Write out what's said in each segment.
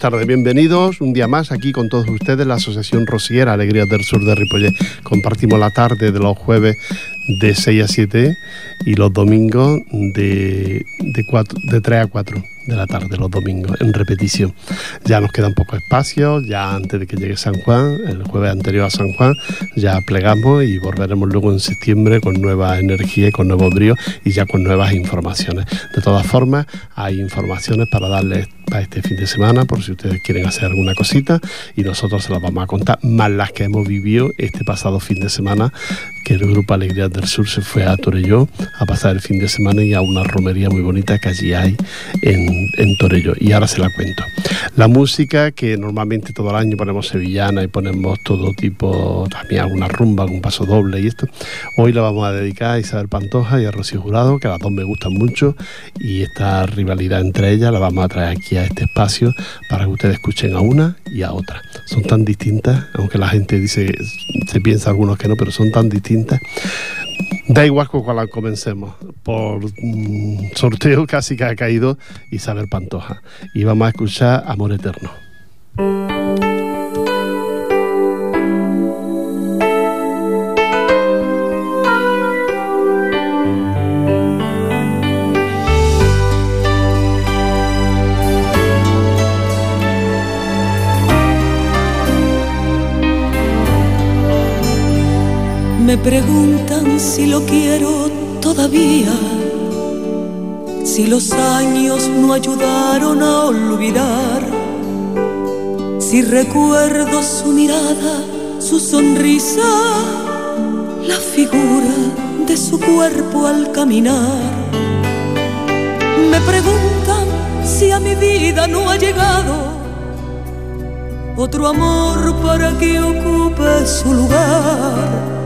Tardes, bienvenidos un día más aquí con todos ustedes, la Asociación Rosiera Alegrías del Sur de Ripollet. Compartimos la tarde de los jueves de 6 a 7 y los domingos de, de, de 3 a 4 de la tarde, los domingos, en repetición. Ya nos quedan pocos espacios, ya antes de que llegue San Juan, el jueves anterior a San Juan, ya plegamos y volveremos luego en septiembre con nueva energía y con nuevo brío y ya con nuevas informaciones. De todas formas, hay informaciones para darles para este fin de semana, por si ustedes quieren hacer alguna cosita, y nosotros se las vamos a contar, más las que hemos vivido este pasado fin de semana, que el Grupo Alegría del Sur se fue a Torelló a pasar el fin de semana y a una romería muy bonita que allí hay en, en Torelló. Y ahora se la cuento. La música, que normalmente todo el año ponemos sevillana y ponemos todo tipo, también alguna rumba, algún paso doble y esto, hoy la vamos a dedicar a Isabel Pantoja y a Rocío Jurado, que a las dos me gustan mucho, y esta rivalidad entre ellas la vamos a traer aquí a este espacio para que ustedes escuchen a una y a otra. Son tan distintas, aunque la gente dice, se piensa algunos que no, pero son tan distintas. Da igual con cuál comencemos. Por mm, sorteo casi que ha caído Isabel Pantoja. Y vamos a escuchar Amor Eterno. Me preguntan si lo quiero todavía, si los años no ayudaron a olvidar, si recuerdo su mirada, su sonrisa, la figura de su cuerpo al caminar. Me preguntan si a mi vida no ha llegado otro amor para que ocupe su lugar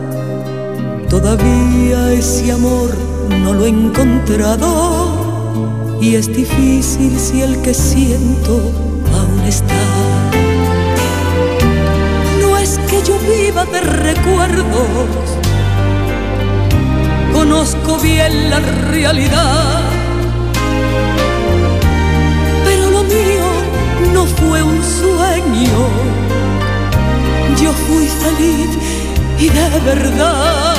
Todavía ese amor no lo he encontrado y es difícil si el que siento aún está. No es que yo viva de recuerdos, conozco bien la realidad, pero lo mío no fue un sueño, yo fui feliz y de verdad.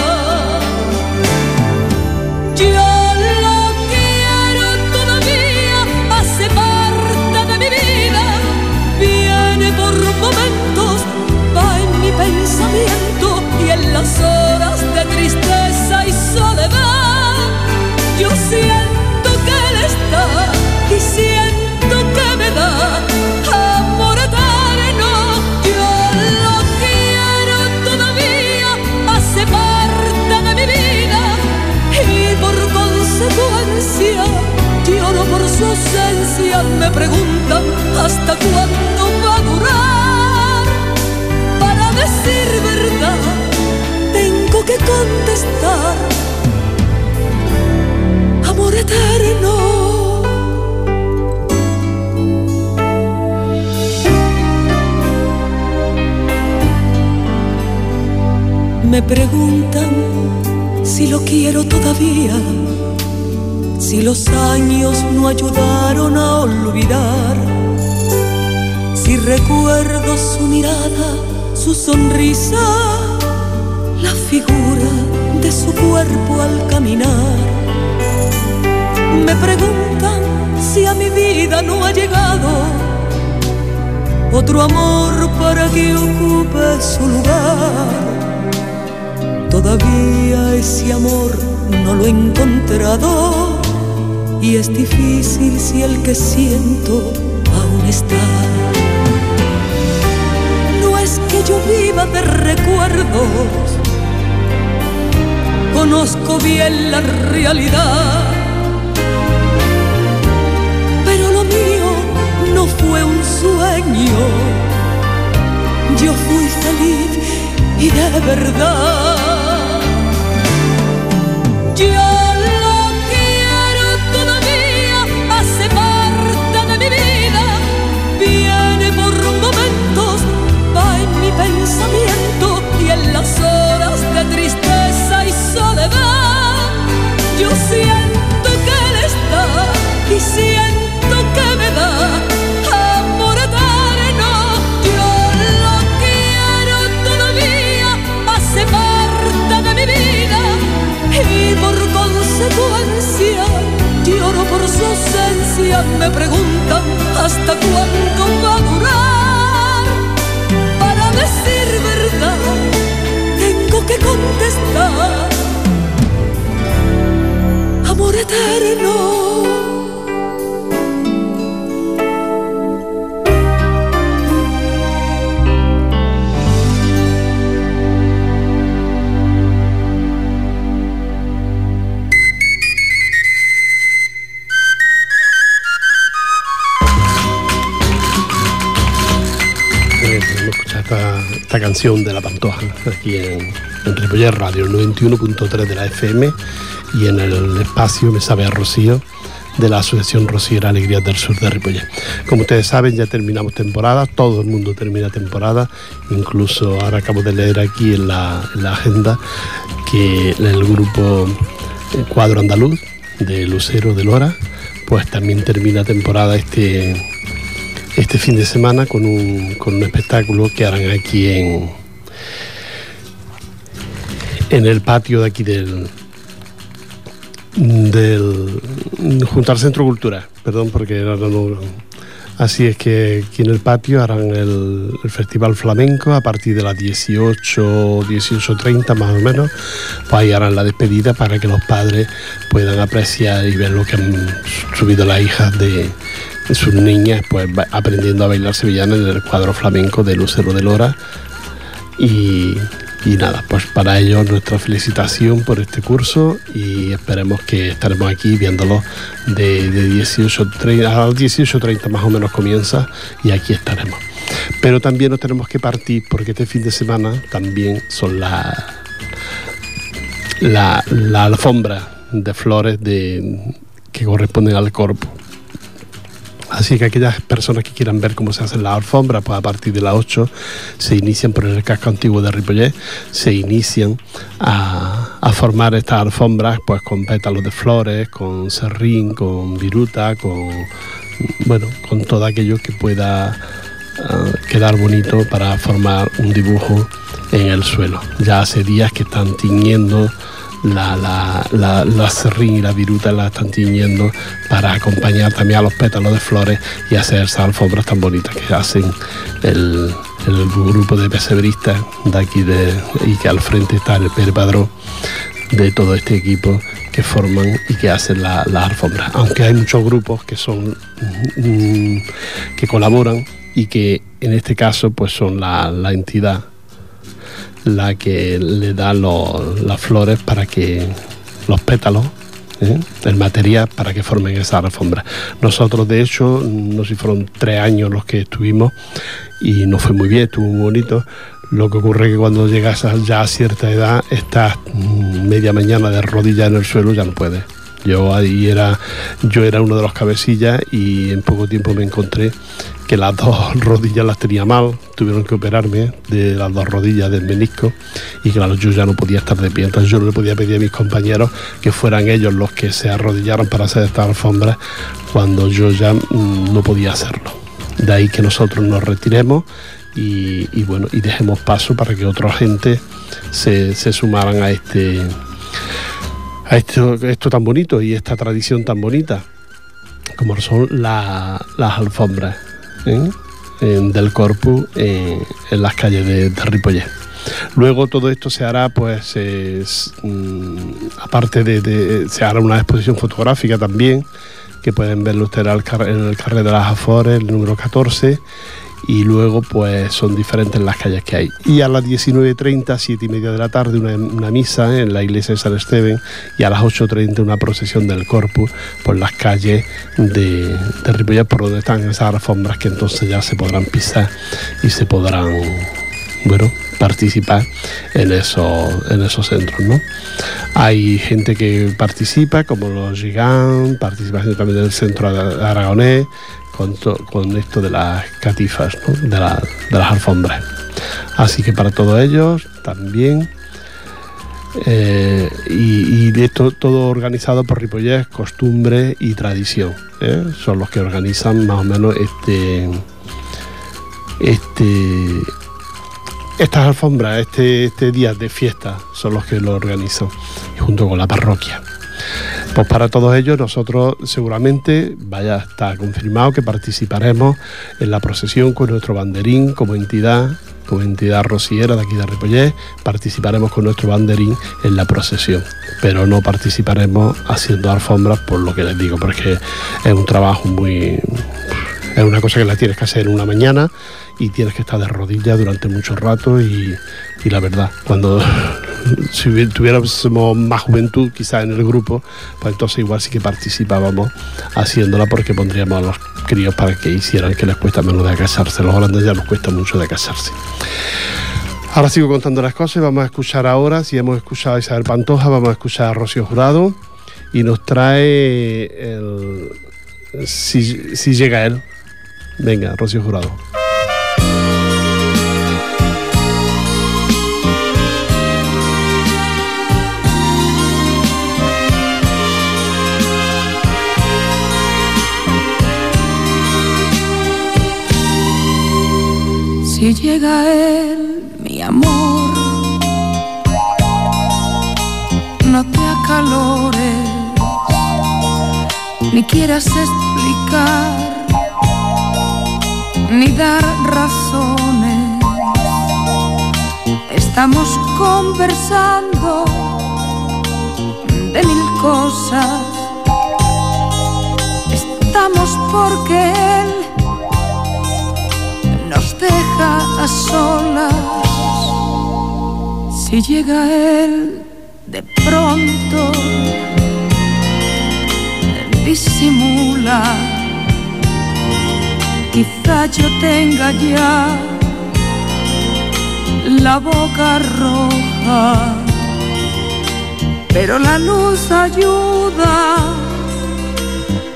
Su sonrisa, la figura de su cuerpo al caminar. Me preguntan si a mi vida no ha llegado otro amor para que ocupe su lugar. Todavía ese amor no lo he encontrado y es difícil si el que siento aún está. Yo viva de recuerdos, conozco bien la realidad, pero lo mío no fue un sueño, yo fui feliz y de verdad. Yo me preguntan hasta cuándo va a durar. Para decir verdad, tengo que contestar. Amor eterno. Esta canción de La Pantoja aquí en, en Radio, el 91.3 de la FM y en el espacio Me Sabe a Rocío de la Asociación Rociera Alegrías del Sur de Ripollet. Como ustedes saben, ya terminamos temporada, todo el mundo termina temporada, incluso ahora acabo de leer aquí en la, en la agenda que el grupo Cuadro Andaluz de Lucero de Lora, pues también termina temporada este este fin de semana con un, con un espectáculo que harán aquí en, en el patio de aquí del, del junto Centro Cultura, perdón porque no, no, así es que aquí en el patio harán el, el, Festival Flamenco a partir de las 18, 18.30 más o menos, pues ahí harán la despedida para que los padres puedan apreciar y ver lo que han subido las hijas de, sus niñas pues aprendiendo a bailar sevillana en el cuadro flamenco de Lucero de Lora y, y, nada, pues para ellos nuestra felicitación por este curso y esperemos que estaremos aquí viéndolo de, de 18.30 a 18.30 más o menos comienza y aquí estaremos. Pero también nos tenemos que partir porque este fin de semana también son la, la, la alfombra de flores de, que corresponden al corpo Así que aquellas personas que quieran ver cómo se hacen las alfombras, pues a partir de las 8 se inician por el casco antiguo de Ripollet, se inician a, formar estas alfombras pues con pétalos de flores, con serrín, con viruta, con bueno, con todo aquello que pueda uh, quedar bonito para formar un dibujo en el suelo. Ya hace días que están tiñendo la, la, la, la serrín y la viruta la están tiñendo para acompañar también a los pétalos de flores y hacer esas alfombras tan bonitas que hacen el, el grupo de pesebristas de aquí de, y que al frente está el Pere Padrón de todo este equipo que forman y que hacen las la alfombras. Aunque hay muchos grupos que son mm, que colaboran y que en este caso pues son la, la entidad la que le da lo, las flores para que los pétalos ¿eh? el material para que formen esa alfombra. Nosotros, de hecho, no sé si fueron tres años los que estuvimos y no fue muy bien, estuvo muy bonito. Lo que ocurre es que cuando llegas ya a cierta edad, estás media mañana de rodillas en el suelo, ya no puedes. Yo ahí era, yo era uno de los cabecillas y en poco tiempo me encontré que las dos rodillas las tenía mal, tuvieron que operarme de las dos rodillas del menisco y claro, yo ya no podía estar de pie, entonces yo no le podía pedir a mis compañeros que fueran ellos los que se arrodillaran para hacer estas alfombras cuando yo ya mmm, no podía hacerlo. De ahí que nosotros nos retiremos y, y bueno, y dejemos paso para que otra gente se, se sumaran a este a esto, tan bonito y esta tradición tan bonita como son la, las alfombras. ¿eh? del corpus en las calles de, de. Luego todo esto se hará, pues, es, mm, aparte de, de, se hará una exposición fotográfica también, que pueden verlo ustedes en el carrer de las Afores, el número 14, y luego pues son diferentes las calles que hay. Y a las 19.30, 7 y media de la tarde, una, misa en la iglesia de San Esteban y a las 8.30 una procesión del Corpus por las calles de, de por donde están esas alfombras que entonces ya se podrán pisar y se podrán, bueno, participar en esos, en esos centros. ¿no? Hay gente que participa, como los Gigants, participación también del centro aragonés, con, to, con esto de las catifas, de, las alfombras. Así que para todos ellos también. Eh, y, y, esto todo organizado por Ripollés, costumbre y tradición. ¿eh? Son los que organizan más o menos este, este, estas alfombras, este, este día de fiesta, son los que lo organizan, junto con la parroquia. Pues para todos ellos nosotros seguramente vaya está confirmado que participaremos en la procesión con nuestro banderín como entidad como entidad rociera de aquí de Ripollés, participaremos con nuestro banderín en la procesión, pero no participaremos haciendo alfombras por lo que les digo, porque es un trabajo muy... es una cosa que la tienes que hacer en una mañana y tienes que estar de rodillas durante mucho rato y, y la verdad, cuando si tuviéramos más juventud quizás en el grupo, pues entonces igual sí que participábamos haciéndola porque pondríamos a los críos para que hicieran que les cuesta menos de casarse. Los holandeses ya nos cuesta mucho de casarse. Ahora sigo contando las cosas vamos a escuchar ahora, si hemos escuchado a Isabel Pantoja, vamos a escuchar a Rocío Jurado y nos trae el... Si, si llega él. Venga, Rocío Jurado. Si llega él, mi amor, no te acalores, ni quieras explicar, ni dar razones. Estamos conversando de mil cosas. Estamos porque él deja a solas. Si llega él de pronto, disimula. Quizá yo tenga ya la boca roja, pero la luz ayuda.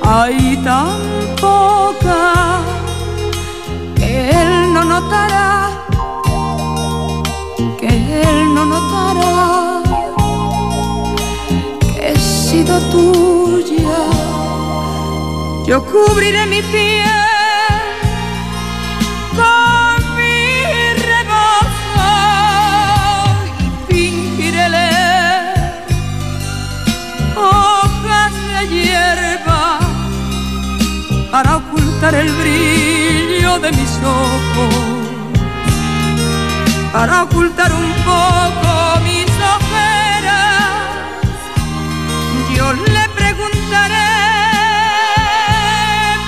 Hay tan poca él no notará, que él no notará que he sido tuya. Yo cubriré mi piel para ocultar el brillo de mis ojos, para ocultar un poco mis ojeras. Yo le preguntaré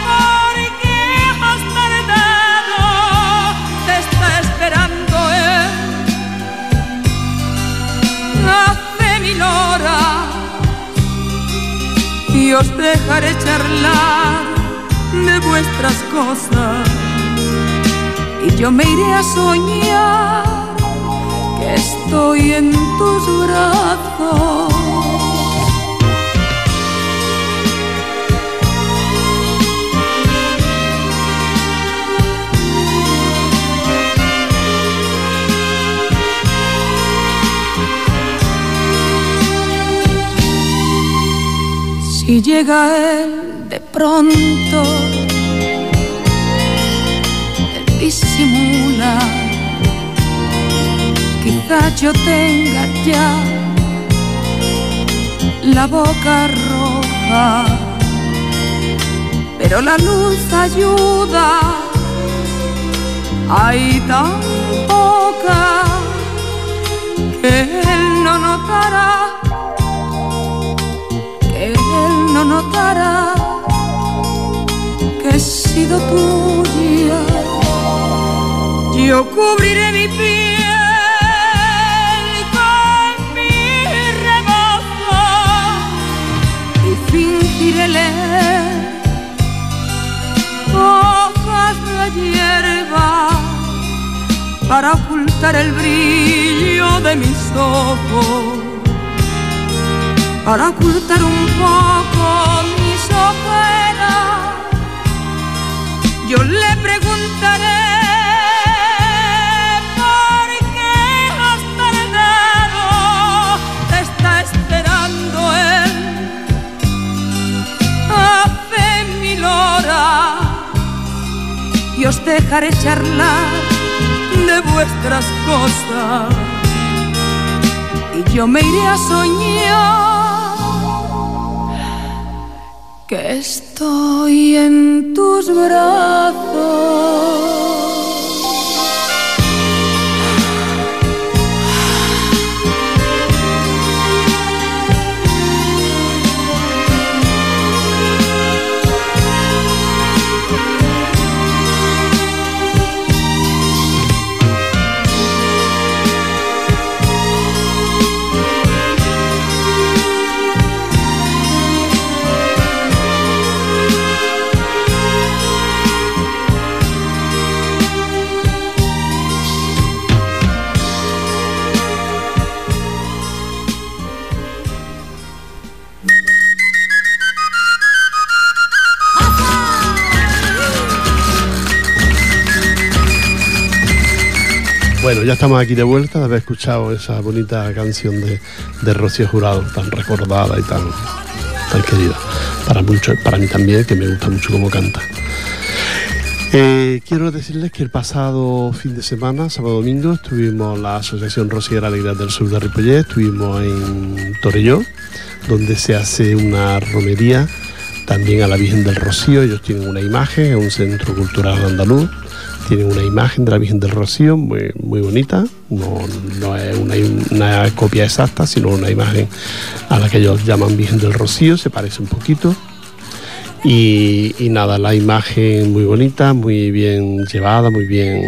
por qué has tardado, te está esperando él. Hace mil horas y os dejaré charlar de vuestras cosas yo me iré a soñar que estoy en tus brazos. Si llega él de pronto, disimula. Quizá yo tenga ya la boca roja, pero la luz ayuda. Hay tan poca que él no notará él no notará que he sido tuya. Yo cubriré mi piel con mi rebozo y fingiré leer hojas de hierba para ocultar el brillo de mis ojos para ocultar un poco mis ojeras. Yo le preguntaré dejaré charlar de vuestras cosas y yo me iré a soñar que estoy en tus brazos. Ya estamos aquí de vuelta de haber escuchado esa bonita canción de, de Rocío Jurado, tan recordada y tan, tan querida. Para, mucho, para mí también, que me gusta mucho cómo canta. Eh, quiero decirles que el pasado fin de semana, sábado domingo, estuvimos la Asociación Rociera Alegría del Sur de Ripollet, estuvimos en Torelló, donde se hace una romería también a la Virgen del Rocío. Ellos tienen una imagen, es un centro cultural andaluz tienen una imagen de la Virgen del Rocío muy, muy bonita, no, es una, copia exacta, sino una imagen a la que ellos llaman Virgen del Rocío, se parece un poquito. Y, y nada, la imagen muy bonita, muy bien llevada, muy bien...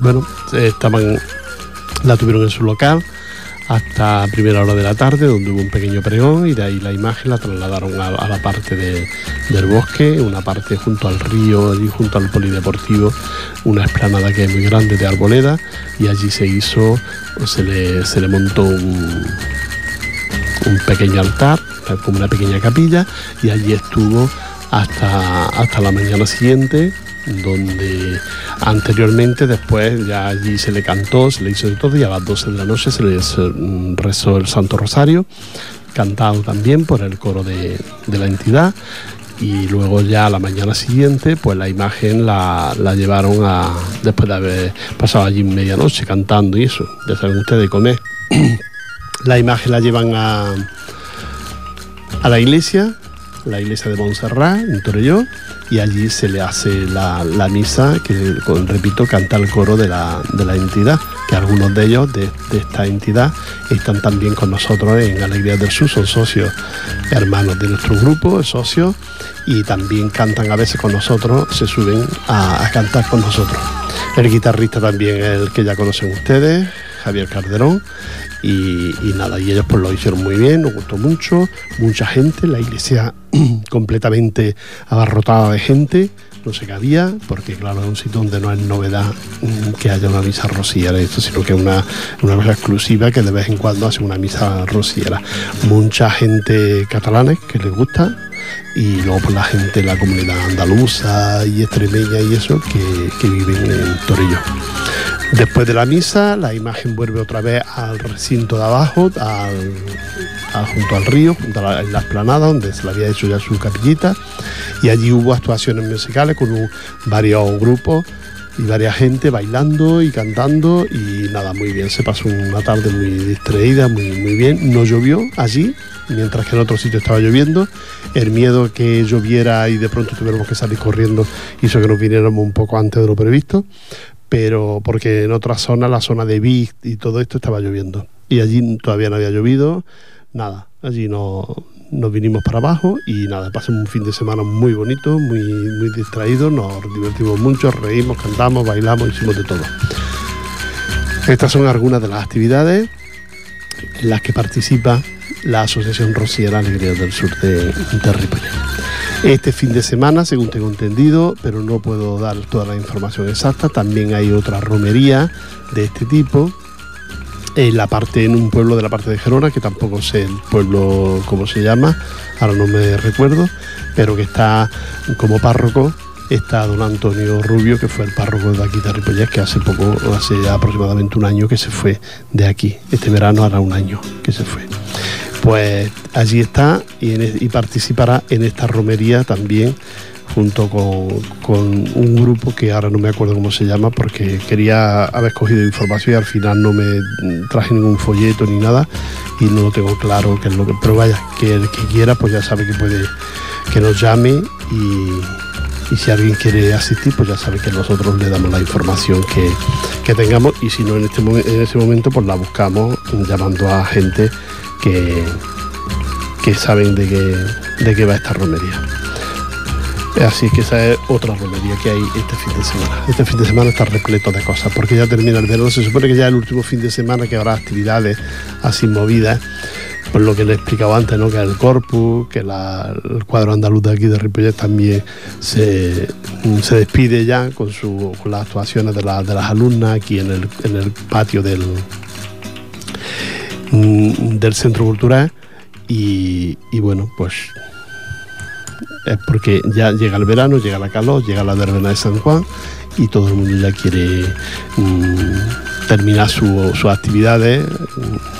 Bueno, estaban, la tuvieron en su local hasta primera hora de la tarde, donde hubo un pequeño pregón y de ahí la imagen la trasladaron a, la parte del bosque, una parte junto al río, y junto al polideportivo, una esplanada que es muy grande de arboleda y allí se hizo, se le, se le montó un, un pequeño altar, como una pequeña capilla y allí estuvo hasta, hasta la mañana siguiente donde anteriormente después ya allí se le cantó, se le hizo de todo y a las 12 de la noche se le mm, rezó el Santo Rosario, cantado también por el coro de, la entidad y luego ya a la mañana siguiente pues la imagen la, llevaron a, después de haber pasado allí medianoche cantando y eso, ya saben ustedes comer, la imagen la llevan a, a la iglesia, la iglesia de Montserrat en Torelló y allí se le hace la, misa que, repito, canta el coro de la, entidad, que algunos de ellos de, esta entidad están también con nosotros en Alegría del Sur, son socios hermanos de nuestro grupo, socios, y también cantan a veces con nosotros, se suben a, cantar con nosotros. El guitarrista también es el que ya conocen ustedes, Javier Calderón, y, nada, y ellos pues lo hicieron muy bien, nos gustó mucho, mucha gente, la iglesia completamente abarrotada de gente, no se cabía, porque claro, es un sitio donde no es novedad mm, que haya una misa rociera, esto, sino que es una, una cosa exclusiva que de vez en cuando hace una misa rociera. Mucha gente catalana que les gusta, y luego pues, la gente la comunidad andaluza y extremeña y eso que, que viven en Torillo. Después de la misa, la imagen vuelve otra vez al recinto de abajo, junto al río, junto a la, en la esplanada, donde se le había hecho ya su capillita, y allí hubo actuaciones musicales con varios grupos y varias gente bailando y cantando y nada, muy bien, se pasó una tarde muy distraída, muy, muy bien, no llovió allí, mientras que en otro sitio estaba lloviendo, el miedo que lloviera y de pronto tuviéramos que salir corriendo hizo que nos viniéramos un poco antes de lo previsto, pero porque en otra zona, la zona de Vic y todo esto estaba lloviendo. Y allí todavía no había llovido, nada. Allí no, nos vinimos para abajo y nada, pasamos un fin de semana muy bonito, muy, muy distraído, nos divertimos mucho, reímos, cantamos, bailamos, hicimos de todo. Estas son algunas de las actividades en las que participa la Asociación Rociera Alegría del Sur de, de este fin de semana, según tengo entendido, pero no puedo dar toda la información exacta, también hay otra romería de este tipo en la parte en un pueblo de la parte de Gerona que tampoco sé el pueblo cómo se llama ahora no me recuerdo pero que está como párroco está don Antonio Rubio que fue el párroco de aquí de Ripollet que hace poco hace aproximadamente un año que se fue de aquí. Este verano hará un año que se fue pues allí está y, participará en esta romería también junto con, un grupo que ahora no me acuerdo cómo se llama porque quería haber cogido información y al final no me traje ningún folleto ni nada y no lo tengo claro qué es lo que pero vaya que el que quiera pues ya sabe que puede que nos llame y, si alguien quiere asistir pues ya sabe que nosotros le damos la información que, que tengamos y si no en, este, en ese momento pues la buscamos llamando a gente que, saben de qué, de qué va esta romería. Así que esa es otra romería que hay este fin de semana. Este fin de semana está repleto de cosas, porque ya termina el verano. Se supone que ya es el último fin de semana que habrá actividades así movidas, por lo que le he explicado antes, ¿no? que el Corpus, que el cuadro andaluz de aquí de Ripollet también se, se despide ya con, su, con las actuaciones de, de las alumnas aquí en el, en el patio del, del centro cultural. Y, bueno, pues es porque ya llega el verano, llega la calor, llega la verbena de San Juan y todo el mundo ya quiere mmm, terminar sus su actividades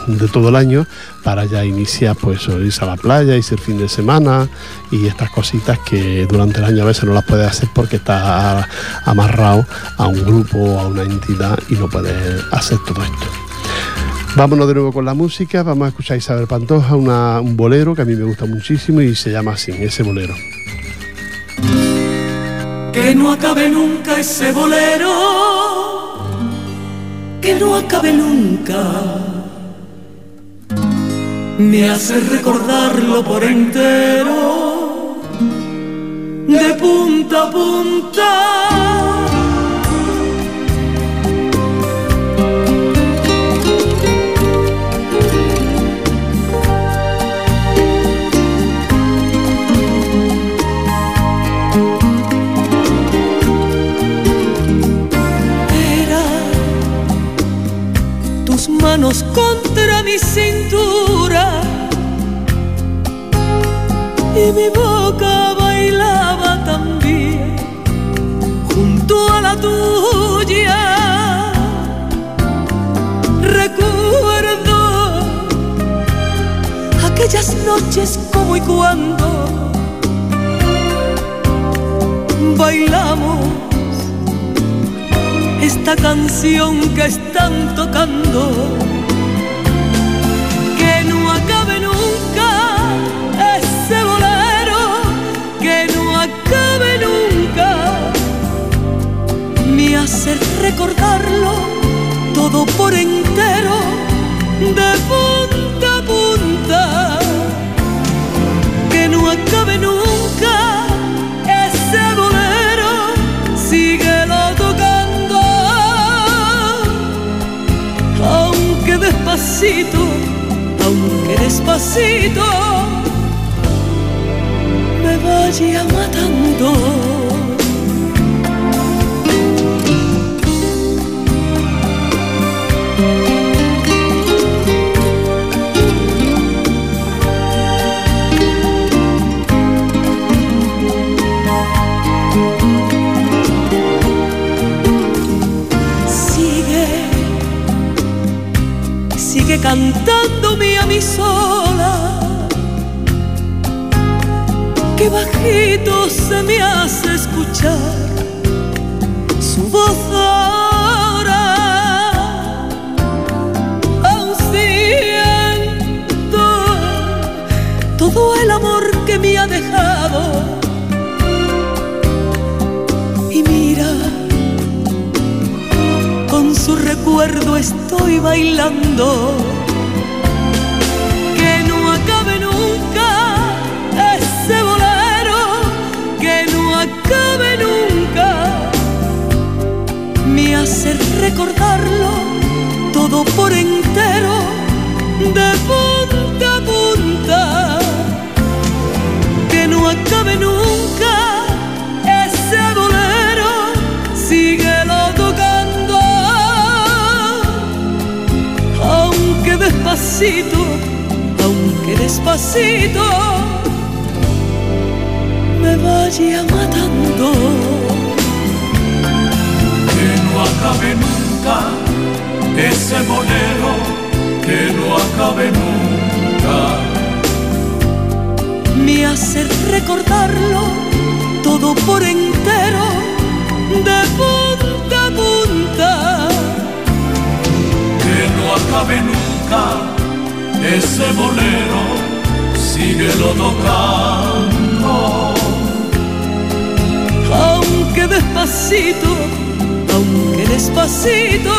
de todo el año para ya iniciar pues irse a la playa, irse el fin de semana y estas cositas que durante el año a veces no las puedes hacer porque estás amarrado a un grupo a una entidad y no puedes hacer todo esto. Vámonos de nuevo con la música, vamos a escuchar a Isabel Pantoja, un bolero que a mí me gusta muchísimo y se llama así, ese bolero. Que no acabe nunca ese bolero, que no acabe nunca. Me hace recordarlo por entero, de punta a punta manos contra mi cintura y mi boca bailaba también junto a la tuya. Recuerdo aquellas noches como y cuando bailamos esta canción que están tocando. Que no acabe nunca ese bolero, que no acabe nunca. Me hace recordarlo todo por entero, de punta a punta. Que no acabe nunca aunque despacito, me vaya matando. Sigue cantándome a mi sola, que bajito se me hace escuchar estoy bailando. Que no acabe nunca ese bolero, que no acabe nunca. Me hace recordarlo todo por entero, de punta despacito, aunque despacito, me vaya matando. que no acabe nunca ese bolero, que no acabe nunca. Me hace recordarlo todo por entero, de punta a punta. Que no acabe nunca ese bolero, síguelo tocando. Aunque despacito, aunque despacito,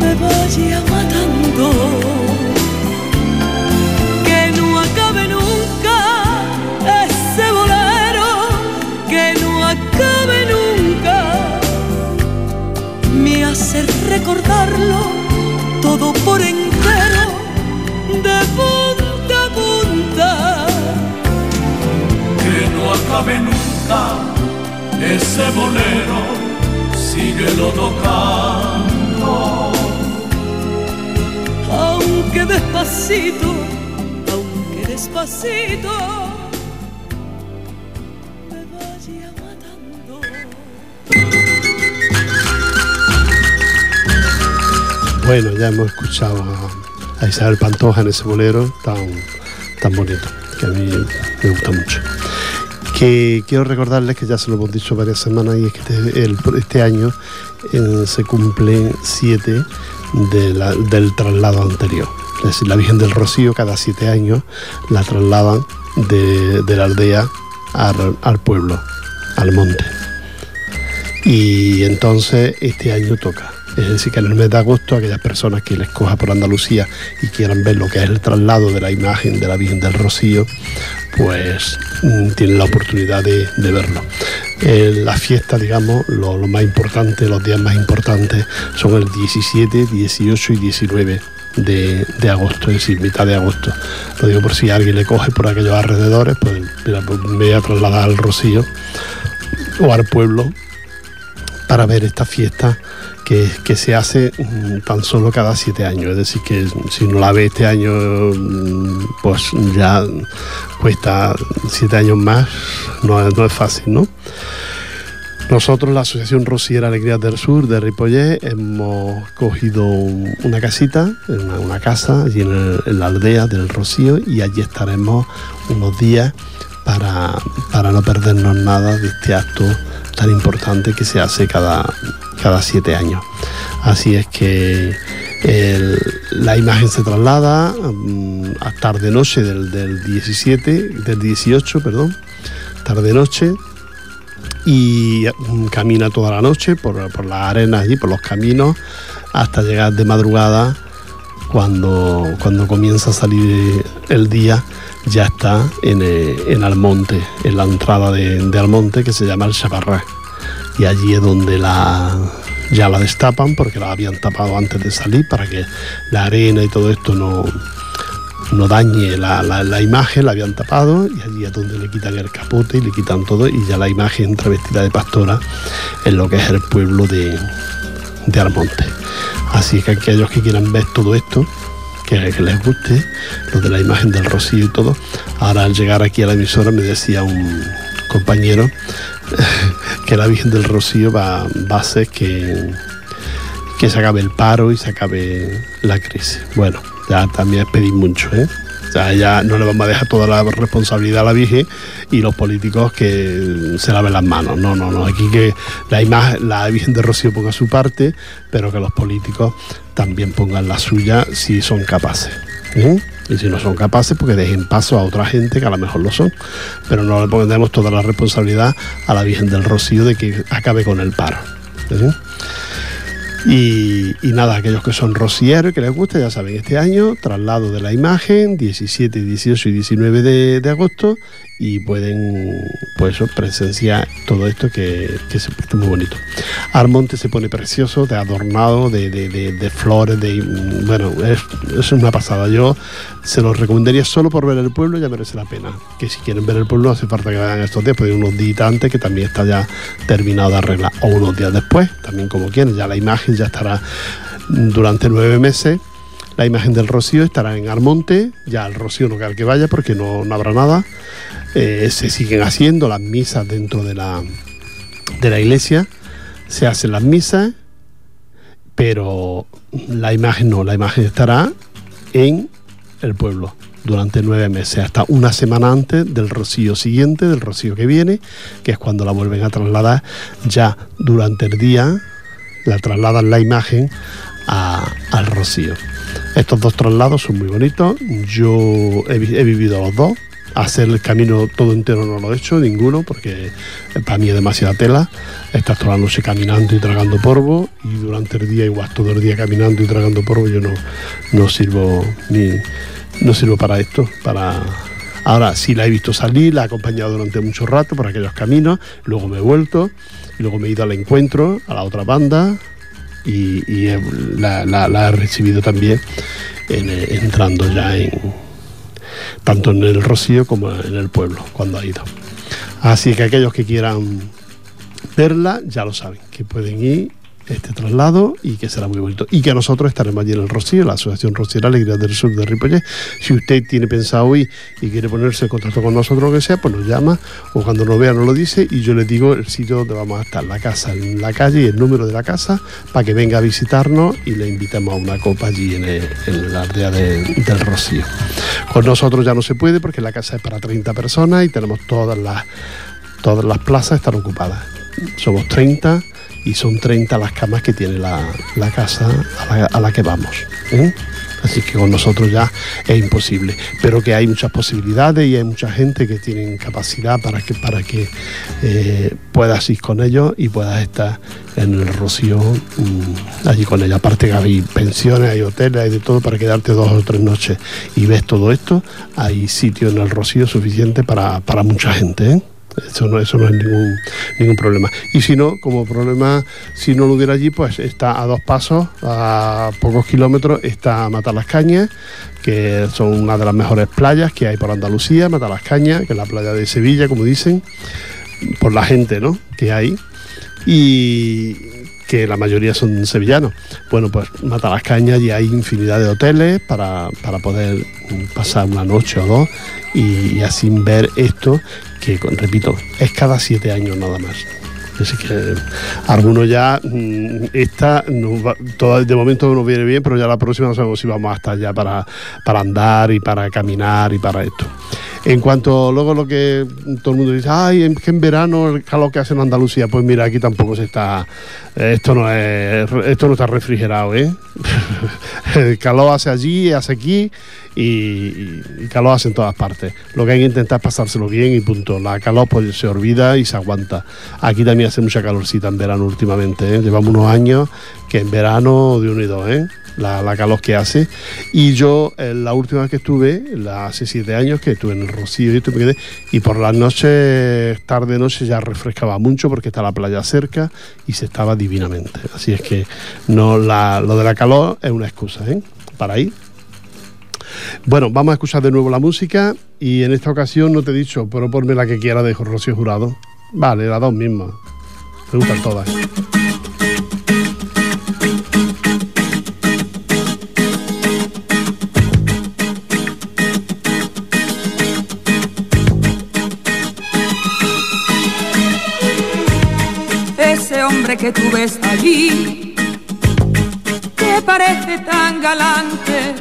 me vaya matando. Que no acabe nunca ese bolero, que no acabe nunca. Me hace recordarlo todo por entero, de punta a punta. Que no acabe nunca ese bolero, síguelo tocando. aunque despacito, aunque despacito, Bueno, ya hemos escuchado a, Isabel Pantoja en ese bolero tan, tan bonito, que a mí me gusta mucho. Que quiero recordarles que ya se lo hemos dicho varias semanas y es que este, este año eh, se cumplen siete de del traslado anterior. Es decir, la Virgen del Rocío cada siete años la trasladan de, la aldea al, al pueblo, al monte. Y entonces este año toca. Es decir, que en el mes de agosto aquellas personas que les coja por Andalucía y quieran ver lo que es el traslado de la imagen de la Virgen del Rocío, pues mm, tienen la oportunidad de, verlo. Eh, la fiesta, digamos, lo, más importante, los días más importantes son el 17, 18 y 19 de, de agosto, es decir, mitad de agosto. Lo digo por si alguien le coge por aquellos alrededores, pues mira, pues me voy a trasladar al Rocío o al pueblo para ver esta fiesta que, se hace mm, tan solo cada siete años. Es decir, que si no la ve este año, mm, pues ya cuesta siete años más, no, es- fácil, ¿no? Nosotros, la Asociación Rociera Alegrías del Sur de Ripollet, hemos cogido un- una casita, una, casa allí en, en la aldea del Rocío y allí estaremos unos días para, para no perdernos nada de este acto tan importante que se hace cada, cada siete años. Así es que la imagen se traslada mm, a tarde-noche del, del 17, del 18, perdón, tarde-noche y camina toda la noche por, por las arenas y por los caminos hasta llegar de madrugada cuando, cuando comienza a salir el día ya está en, eh, en Almonte, en la entrada de, de Almonte que se llama el Chaparrá y allí es donde la ya la destapan porque la habían tapado antes de salir para que la arena y todo esto no, no dañe la, la- imagen, la habían tapado y allí es donde le quitan el capote y le quitan todo y ya la imagen entra vestida de pastora en lo que es el pueblo de, de Almonte. Así que aquellos que quieran ver todo esto, que, que les guste, lo de la imagen del rocío y todo, ahora al llegar aquí a la emisora me decía un compañero que la Virgen del Rocío va, a hacer que, que se acabe el paro y se acabe la crisis. Bueno, ya también es pedir mucho, ¿eh? Ya no le vamos a dejar toda la responsabilidad a la Virgen y los políticos que se laven las manos. No, no, no. Aquí que la imagen, la Virgen de Rocío ponga su parte, pero que los políticos también pongan la suya si son capaces. ¿eh? Y si no son capaces, porque dejen paso a otra gente que a lo mejor lo son. Pero no le pondremos toda la responsabilidad a la Virgen del Rocío de que acabe con el paro. ¿eh? Y, nada, aquellos que son rocieros y que les guste, ya saben, este año, traslado de la imagen, 17, 18 y 19 de, de agosto, y pueden pues presenciar todo esto que, que se es muy bonito. Armonte se pone precioso, de adornado, de, de- de- flores, de bueno, es, es una pasada. Yo se los recomendaría solo por ver el pueblo, ya merece la pena. Que si quieren ver el pueblo, hace falta que vayan estos días, pueden unos días antes, que también está ya terminado de arreglar, o unos días después, también como quieran, ya la imagen ya estará durante nueve meses. La imagen del Rocío estará en Armonte, ya el Rocío no queda que vaya porque no, no habrá nada. Eh, se siguen haciendo las misas dentro de la, de la iglesia, se hacen las misas, pero la imagen no, la imagen estará en el pueblo, durante nueve meses, hasta una semana antes del rocío siguiente, del rocío que viene, que es cuando la vuelven a trasladar ya durante el día, la trasladan la imagen al rocío. Estos dos traslados son muy bonitos, yo he, he vivido los dos, hacer el camino todo entero no lo he hecho, ninguno, porque para mí es demasiada tela. Estás toda la noche caminando y tragando polvo y durante el día igual todo el día caminando y tragando polvo yo no, no sirvo ni no sirvo para esto, para ahora sí la he visto salir, la he acompañado durante mucho rato por aquellos caminos, luego me he vuelto y luego me he ido al encuentro, a la otra banda y, la, he recibido también entrando ya en tanto en el Rocío como en el pueblo cuando ha ido. Así que aquellos que quieran verla ya lo saben, que pueden ir este traslado y que será muy bonito. Y que nosotros estaremos allí en el Rocío, la Asociación Rociera Alegría del Sur de Ripollet. Si usted tiene pensado ir y quiere ponerse en contacto con nosotros, lo que sea, pues nos llama o cuando nos vea nos lo dice y yo le digo el sitio donde vamos a estar, la casa en la calle y el número de la casa para que venga a visitarnos y le invitemos a una copa allí en, la aldea del Rocío. Con nosotros ya no se puede porque la casa es para 30 personas y tenemos todas las, todas las plazas están ocupadas. Somos 30 y son 30 las camas que tiene la, casa a la, que vamos. ¿eh? Así que con nosotros ya es imposible. Pero que hay muchas posibilidades y hay mucha gente que tiene capacidad para que, para que eh, puedas ir con ellos y puedas estar en el Rocío mm, allí con ellos. Aparte que hay pensiones, hay hoteles, hay de todo para quedarte dos o tres noches y ves todo esto. Hay sitio en el Rocío suficiente para, para mucha gente. ¿eh? Eso no, eso no es ningún, ningún problema. Y si no, como problema, si no lo hubiera allí, pues está a dos pasos, a pocos kilómetros, está Matar las Cañas, que son una de las mejores playas que hay por Andalucía, Matar las Cañas, que es la playa de Sevilla, como dicen, por la gente ¿no? que hay. Y que la mayoría son sevillanos. Bueno, pues Mata las Cañas y hay infinidad de hoteles para, para poder pasar una noche o dos y así ver esto que, repito, es cada siete años nada más. Así que algunos ya, mm, esta, de momento no viene bien, pero ya la próxima no sabemos si vamos a estar ya para, para andar y para caminar y para esto. En cuanto luego lo que todo el mundo dice, ay, que en verano el calor que hace en Andalucía, pues mira, aquí tampoco se está, esto no es, esto no está refrigerado, ¿eh? el calor hace allí, hace aquí y, calor hace en todas partes. Lo que hay que intentar es pasárselo bien y punto. La calor pues se olvida y se aguanta. Aquí también hace mucha calorcita en verano últimamente, ¿eh? llevamos unos años que en verano de unido, ¿eh? la, calor que hace. Y yo, eh, la última vez que estuve, hace siete años, que estuve en el Rocío y, me y por las noches, tarde noche, ya refrescaba mucho porque está la playa cerca y se estaba divinamente. Así es que no lo de la calor es una excusa ¿eh? para ir. Bueno, vamos a escuchar de nuevo la música y en esta ocasión no te he dicho, pero ponme la que quiera de Rocío Jurado. Vale, las dos mismas. Me gustan todas. Que tú ves allí, que parece tan galante,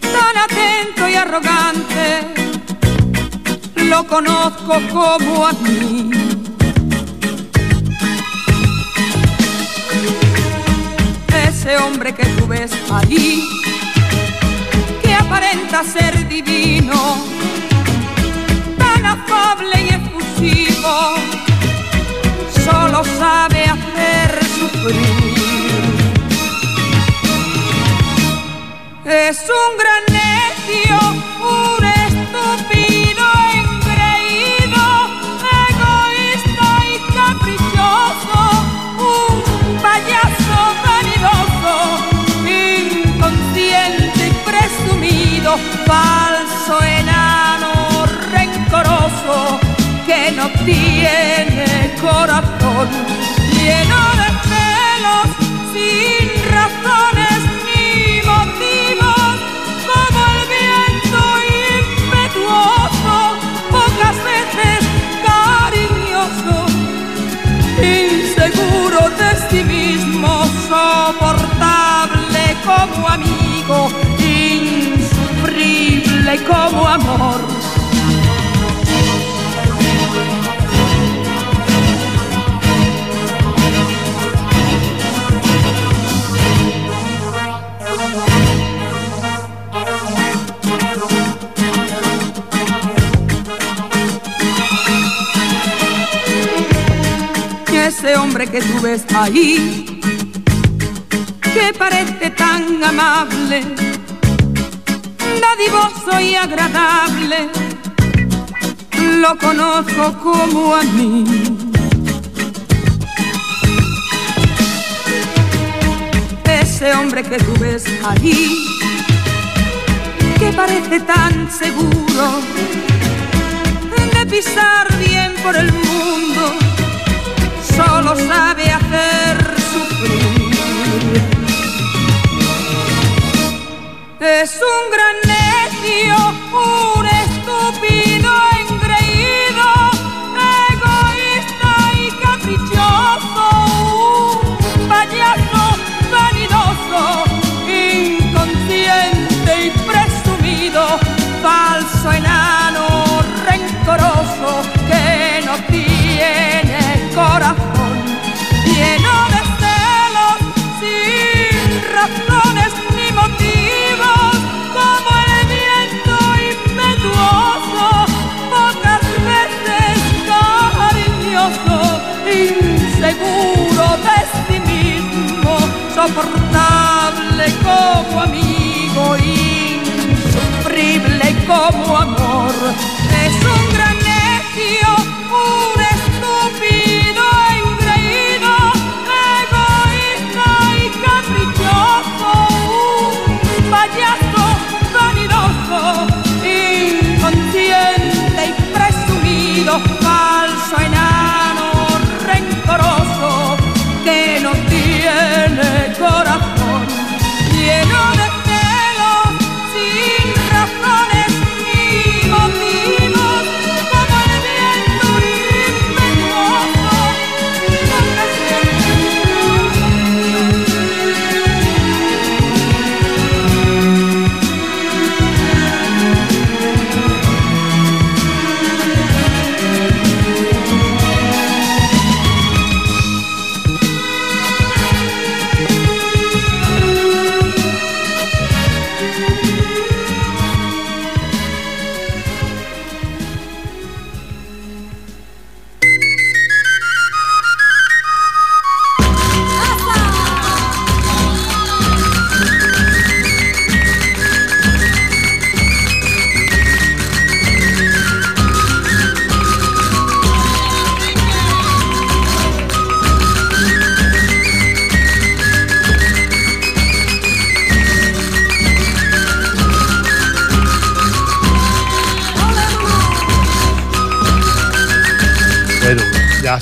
tan atento y arrogante, lo conozco como a mí. Ese hombre que tú ves allí, que aparenta ser divino, tan afable y efusivo solo sabe hacer sufrir. Es un gran necio, un estúpido engreído, egoísta y caprichoso, un payaso vanidoso, inconsciente y presumido, falso enano rencoroso que no tiene corazón, lleno de celos, sin razones ni motivos, como el viento impetuoso, pocas veces cariñoso, inseguro de sí mismo, soportable como amigo, insufrible como amor. Ese hombre que tú ves ahí, que parece tan amable, dadivoso y agradable, lo conozco como a mí. Ese hombre que tú ves ahí, que parece tan seguro de pisar bien por el mundo, solo sabe hacer sufrir. Es un gran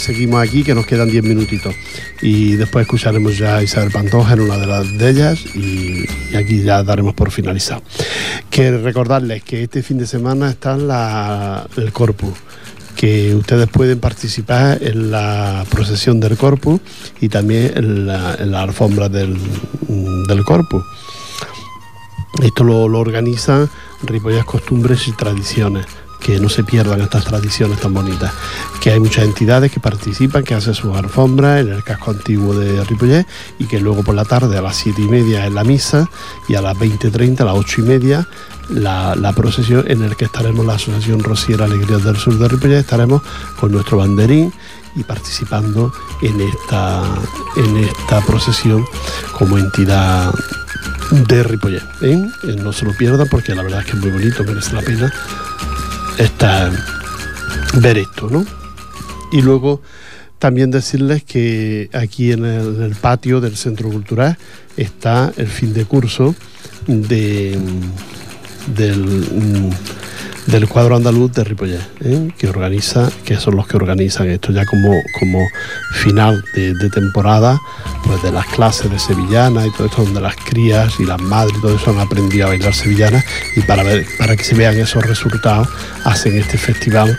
seguimos aquí, que nos quedan 10 minutitos. Y después escucharemos ya a Isabel Pantoja en una de las de ellas y, aquí ya daremos por finalizado. Que recordarles que este fin de semana está el Corpus que ustedes pueden participar en la procesión del Corpus y también en la, alfombra del, del Corpus. Esto lo, lo organiza Ripollas Costumbres y Tradiciones. Que no se pierdan estas tradiciones tan bonitas. Que hay muchas entidades que participan, que hacen sus alfombras en el casco antiguo de Ripollet y que luego por la tarde a las 7 y media en la misa y a las 20.30, a las 8 y media, la, la procesión en el que estaremos la Asociación Rociera Alegrías del Sur de Ripollet, estaremos con nuestro banderín y participando en esta, en esta procesión como entidad de Ripollet. ¿eh? Eh, No se lo pierdan porque la verdad es que es muy bonito, merece la pena esta, ver esto, ¿no? Y luego también decirles que aquí en el, en el patio del Centro Cultural está el fin de curso de, del, mm, del cuadro andaluz de Ripollet, ¿eh? que organiza, que son los que organizan esto ya como, como final de, temporada, pues de las clases de sevillana y todo esto, donde las crías y las madres y todo eso han aprendido a bailar sevillana y para ver, para que se vean esos resultados, hacen este festival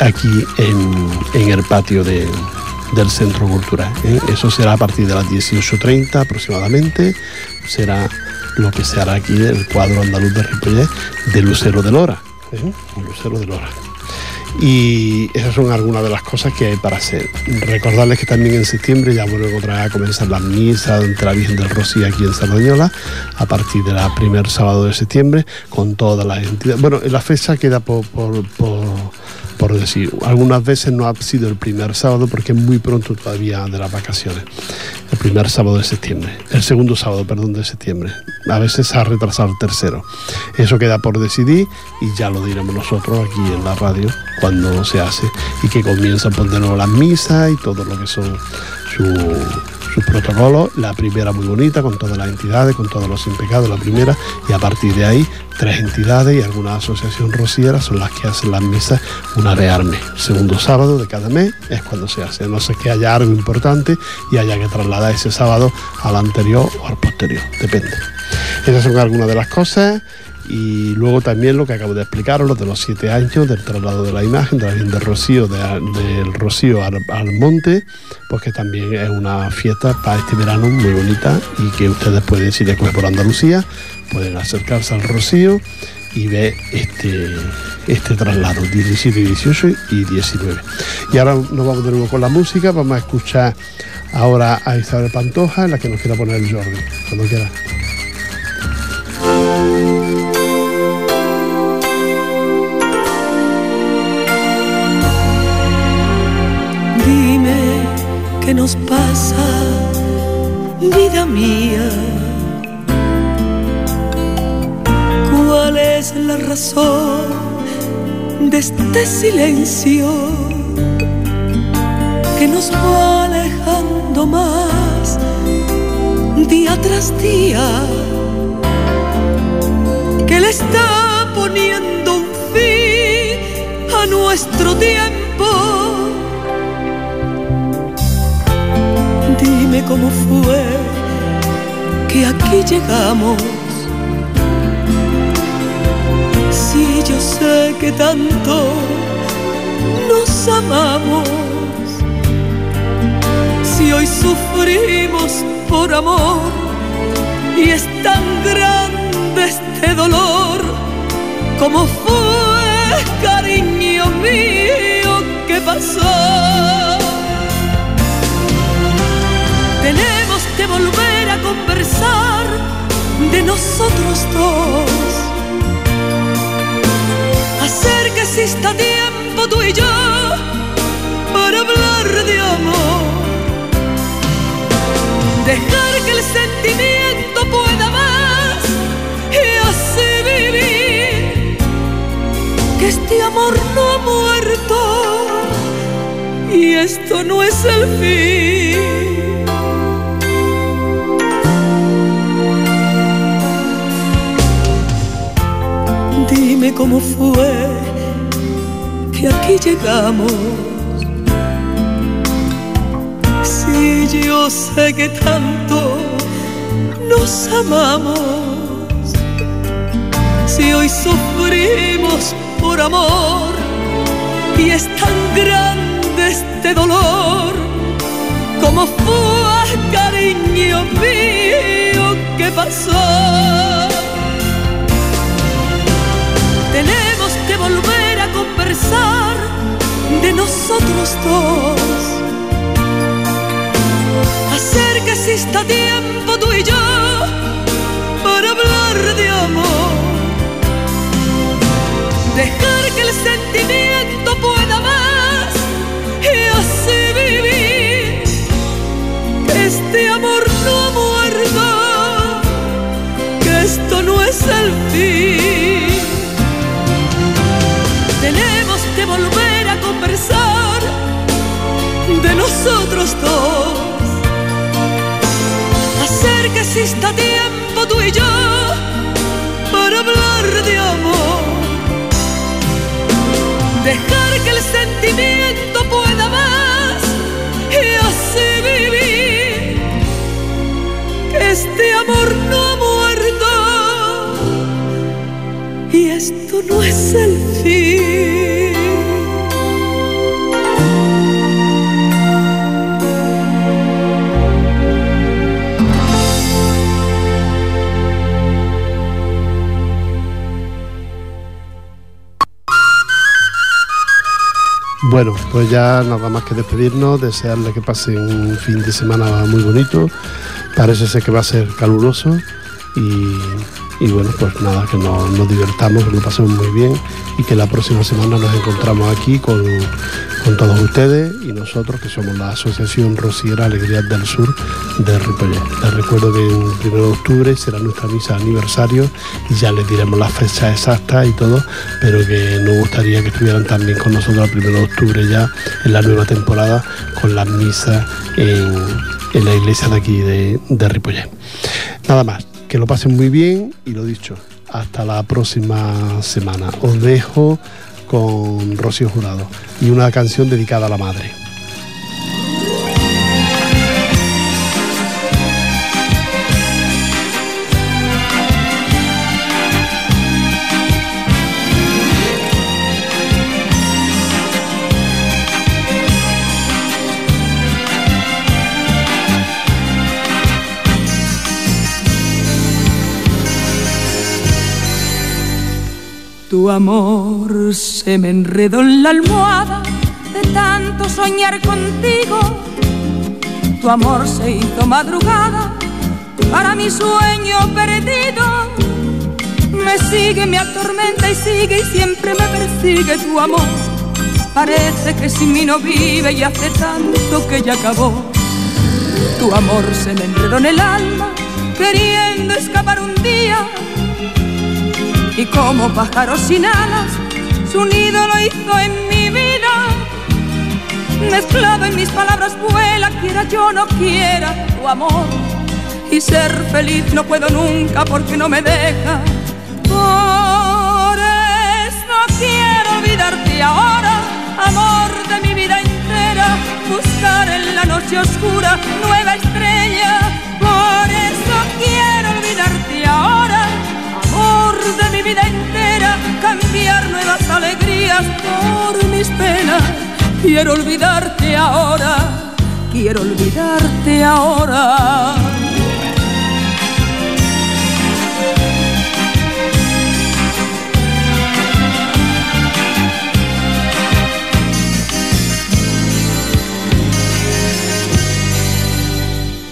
aquí en, en el patio de- del Centro Cultural. ¿eh? Eso será a partir de las 18.30 aproximadamente, será lo que se hará aquí el cuadro andaluz de Ripollet de Lucero de Lora. ¿eh? Lucero de Lora. Y esas son algunas de las cosas que hay para hacer. Recordarles que también en septiembre ya vuelven otra vez a comenzar las misas ante la Virgen del Rocío aquí en Sardañola, a partir del primer sábado de septiembre, con todas las entidades. Bueno, la fecha queda por, por, por por decir, algunas veces no ha sido el primer sábado porque es muy pronto todavía de las vacaciones, el primer sábado de septiembre, el segundo sábado, perdón, de septiembre. A veces se ha retrasado el tercero. Eso queda por decidir y ya lo diremos nosotros aquí en la radio cuando se hace y que comienzan a ponernos las misas y todo lo que son su sus protocolos, la primera muy bonita, con todas las entidades, con todos los impecados, la primera, y a partir de ahí, tres entidades y alguna asociación rociera son las que hacen las misas una de arme. Segundo sábado de cada mes es cuando se hace, no sé que haya algo importante y haya que trasladar ese sábado al anterior o al posterior, depende. Esas son algunas de las cosas y luego también lo que acabo de explicaros, lo de los siete años del traslado de la imagen, de la del Rocío, del Rocío al, monte, pues que también es una fiesta para este verano muy bonita y que ustedes pueden, si les por Andalucía, pueden acercarse al Rocío y ver este, este traslado, 17, 18 y 19. Y ahora nos vamos de nuevo con la música, vamos a escuchar ahora a Isabel Pantoja, la que nos quiera poner el Jordi, cuando quiera. ¿Qué nos pasa, vida mía? ¿Cuál es la razón de este silencio que nos va alejando más día tras día? Que le está poniendo un fin a nuestro tiempo Dime cómo fue que aquí llegamos. Si yo sé que tanto nos amamos, si hoy sufrimos por amor y es tan grande este dolor, como fue, cariño mío, que pasó. Tenemos que volver a conversar de nosotros dos. Hacer que exista tiempo tú y yo para hablar de amor. Dejar que el sentimiento pueda más y así vivir. Que este amor no ha muerto y esto no es el fin. Dime cómo fue que aquí llegamos. Si yo sé que tanto nos amamos, si hoy sufrimos por amor y es tan grande este dolor, como fue cariño mío que pasó de nosotros dos. Hacer que exista tiempo tú y yo para hablar de amor. Dejar que el sentimiento pueda más y así vivir. Este amor no muerto, que esto no es el fin. Nosotros dos. Hacer que exista tiempo tú y yo para hablar de amor. Dejar que el sentimiento pueda más y así vivir. este amor no ha muerto y esto no es el fin. Bueno, pues ya nada más que despedirnos, desearle que pasen un fin de semana muy bonito. Parece ser que va a ser caluroso y, y bueno, pues nada, que nos, nos divertamos, que lo pasemos muy bien y que la próxima semana nos encontramos aquí con, con todos ustedes y nosotros que somos la Asociación Rociera Alegrías del Sur de Ripollet. Les recuerdo que el 1 de octubre será nuestra misa de aniversario y ya les diremos la fecha exacta y todo, pero que nos gustaría que estuvieran también con nosotros el 1 de octubre ya en la nueva temporada con las misas en, la iglesia de aquí de, de. Nada más, que lo pasen muy bien y lo dicho, hasta la próxima semana. Os dejo con Rocío Jurado y una canción dedicada a la madre. Tu amor se me enredó en la almohada de tanto soñar contigo. Tu amor se hizo madrugada para mi sueño perdido. Me sigue, me atormenta y sigue y siempre me persigue tu amor. Parece que sin mí no vive y hace tanto que ya acabó. Tu amor se me enredó en el alma, queriendo escapar un día y como pájaro sin alas, su nido lo hizo en mi vida. Mezclado en mis palabras vuela, quiera yo no quiera tu amor. Y ser feliz no puedo nunca porque no me deja. Por eso quiero olvidarte ahora, amor de mi vida entera. Buscar en la noche oscura nueva estrella. Por eso quiero de mi vida entera, cambiar nuevas alegrías por mis penas. Quiero olvidarte ahora, quiero olvidarte ahora.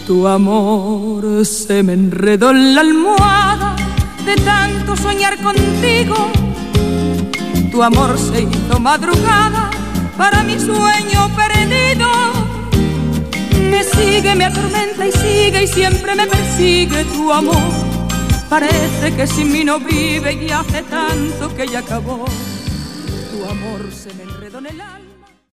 Tu amor se me enredó en la almohada de tanto soñar contigo. Tu amor se hizo madrugada para mi sueño perdido. Me sigue, me atormenta y sigue y siempre me persigue tu amor. Parece que sin mí no vive y hace tanto que ya acabó. Tu amor se me enredó en el alma.